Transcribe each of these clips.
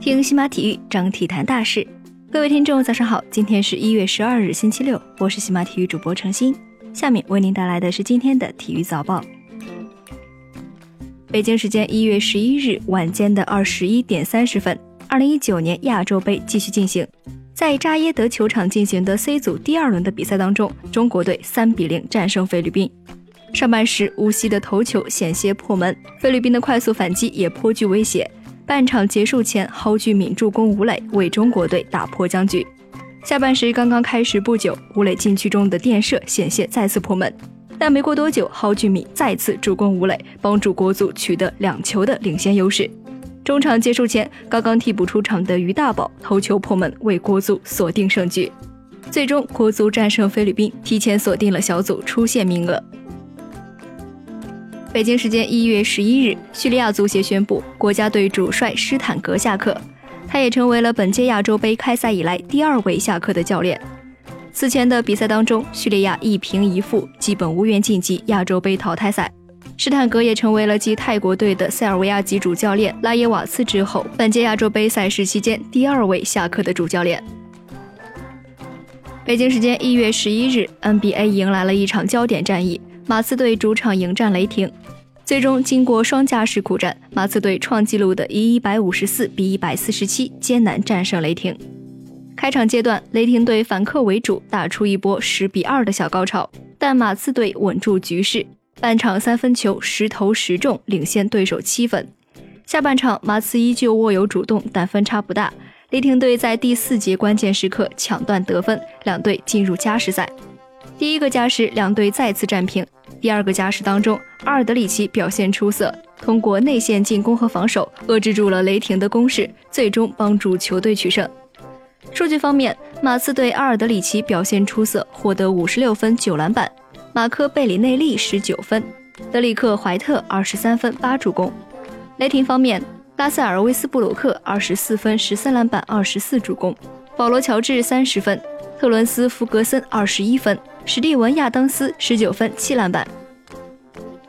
听西马体育，张体坛大事。各位听众，早上好，今天是一月十二日，星期六，我是西马体育主播程鑫，下面为您带来的是今天的体育早报。北京时间一月十一日晚间的二十一点三十分，二零一九年亚洲杯继续进行。在扎耶德球场进行的 C 组第二轮的比赛当中，中国队三比零战胜菲律宾。上半时，乌西的头球险些破门，菲律宾的快速反击也颇具威胁。半场结束前，蒿俊闵助攻吴磊为中国队打破僵局。下半时刚刚开始不久，吴磊禁区中的垫射险些再次破门，但没过多久，蒿俊闵再次助攻吴磊，帮助国足取得两球的领先优势。中场结束前，刚刚替补出场的于大宝头球破门，为国足锁定胜局。最终，国足战胜菲律宾，提前锁定了小组出线名额。北京时间一月十一日，叙利亚足协宣布国家队主帅施坦格下课，他也成为了本届亚洲杯开赛以来第二位下课的教练。此前的比赛当中，叙利亚一平一负，基本无缘晋级亚洲杯淘汰赛。施坦格也成为了继泰国队的塞尔维亚籍主教练拉耶瓦茨之后，本届亚洲杯赛事期间第二位下课的主教练。北京时间一月十一日，NBA 迎来了一场焦点战役，马刺队主场迎战雷霆。最终经过双加时苦战，马刺队创纪录的以一百五十四比一百四十七艰难战胜雷霆。开场阶段，雷霆队反客为主，打出一波十比二的小高潮，但马刺队稳住局势。半场三分球十投十中，领先对手七分。下半场马刺依旧握有主动，但分差不大。雷霆队在第四节关键时刻抢断得分，两队进入加时赛。第一个加时，两队再次战平。第二个加时当中，阿尔德里奇表现出色，通过内线进攻和防守遏制住了雷霆的攻势，最终帮助球队取胜。数据方面，马刺队阿尔德里奇表现出色，获得五十六分九篮板。马科贝里内利十九分，德里克怀特二十三分八助攻。雷霆方面，拉塞尔威斯布鲁克二十四分十三篮板二十四助攻，保罗乔治三十分，特伦斯弗格森二十一分，史蒂文亚当斯十九分七篮板。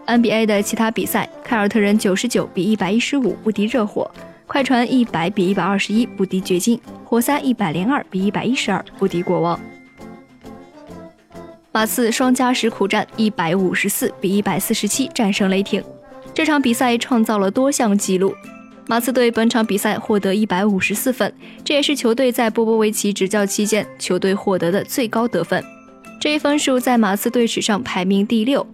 NBA 的其他比赛，凯尔特人九十九比一百一十五不敌热火，快船一百比一百二十一不敌掘金，活塞一百零二比一百一十二不敌国王。马刺双加时苦战，一百五十四比一百四十七战胜雷霆。这场比赛创造了多项纪录。马刺队本场比赛获得一百五十四分，这也是球队在波波维奇执教期间球队获得的最高得分。这一分数在马刺队史上排名第六。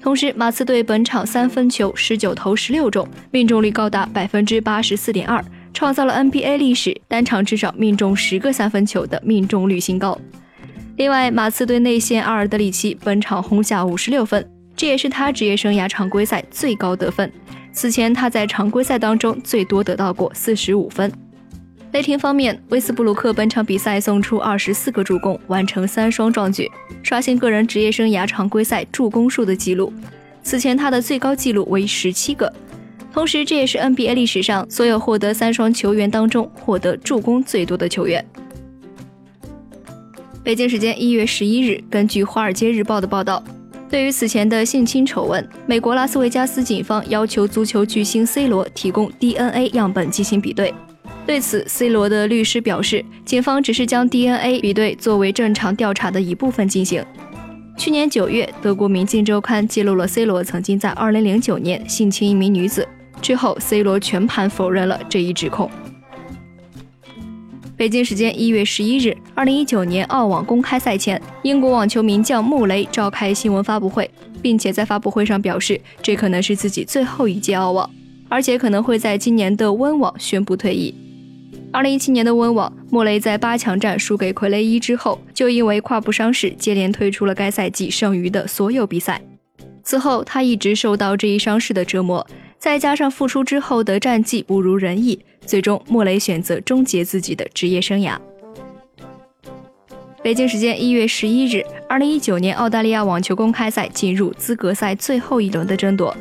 同时，马刺队本场三分球十九投十六中，命中率高达百分之八十四点二，创造了 NBA 历史单场至少命中十个三分球的命中率新高。另外，马刺队内线阿尔德里奇本场轰下五十六分，这也是他职业生涯常规赛最高得分。此前他在常规赛当中最多得到过四十五分。雷霆方面，威斯布鲁克本场比赛送出二十四个助攻，完成三双壮举，刷新个人职业生涯常规赛助攻数的纪录。此前他的最高纪录为十七个，同时这也是 NBA 历史上所有获得三双球员当中获得助攻最多的球员。北京时间一月十一日，根据《华尔街日报》的报道，对于此前的性侵丑闻，美国拉斯维加斯警方要求足球巨星 C 罗提供 DNA 样本进行比对。对此，C 罗的律师表示，警方只是将 DNA 比对作为正常调查的一部分进行。去年九月，德国《明镜周刊》揭露了 C 罗曾经在二零零九年性侵一名女子，之后 C 罗全盘否认了这一指控。北京时间一月十一日，二零一九年澳网公开赛前，英国网球名将穆雷召开新闻发布会，并且在发布会上表示，这可能是自己最后一届澳网，而且可能会在今年的温网宣布退役。二零一七年的温网，莫雷在八强战输给傀儡一之后，就因为胯部伤势，接连退出了该赛季剩余的所有比赛。此后，他一直受到这一伤势的折磨，再加上复出之后的战绩不如人意。最终，莫雷选择终结自己的职业生涯。北京时间一月十一日，二零一九年澳大利亚网球公开赛进入资格赛最后一轮的争夺，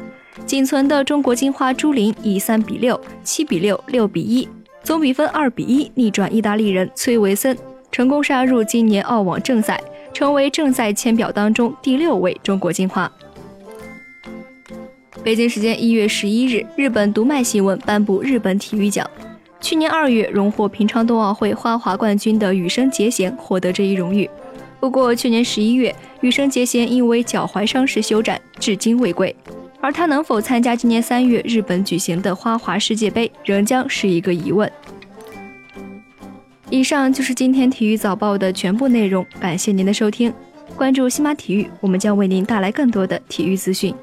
仅存的中国金花朱琳以三比六、七比六、六比一，总比分二比一逆转意大利人崔维森，成功杀入今年澳网正赛，成为正赛签表当中第六位中国金花。北京时间一月十一日，日本读卖新闻颁布日本体育奖。去年二月荣获平昌冬奥会花滑冠军的羽生结弦获得这一荣誉。不过，去年十一月，羽生结弦因为脚踝伤势休战，至今未归。而他能否参加今年三月日本举行的花滑世界杯，仍将是一个疑问。以上就是今天体育早报的全部内容，感谢您的收听。关注新马体育，我们将为您带来更多的体育资讯。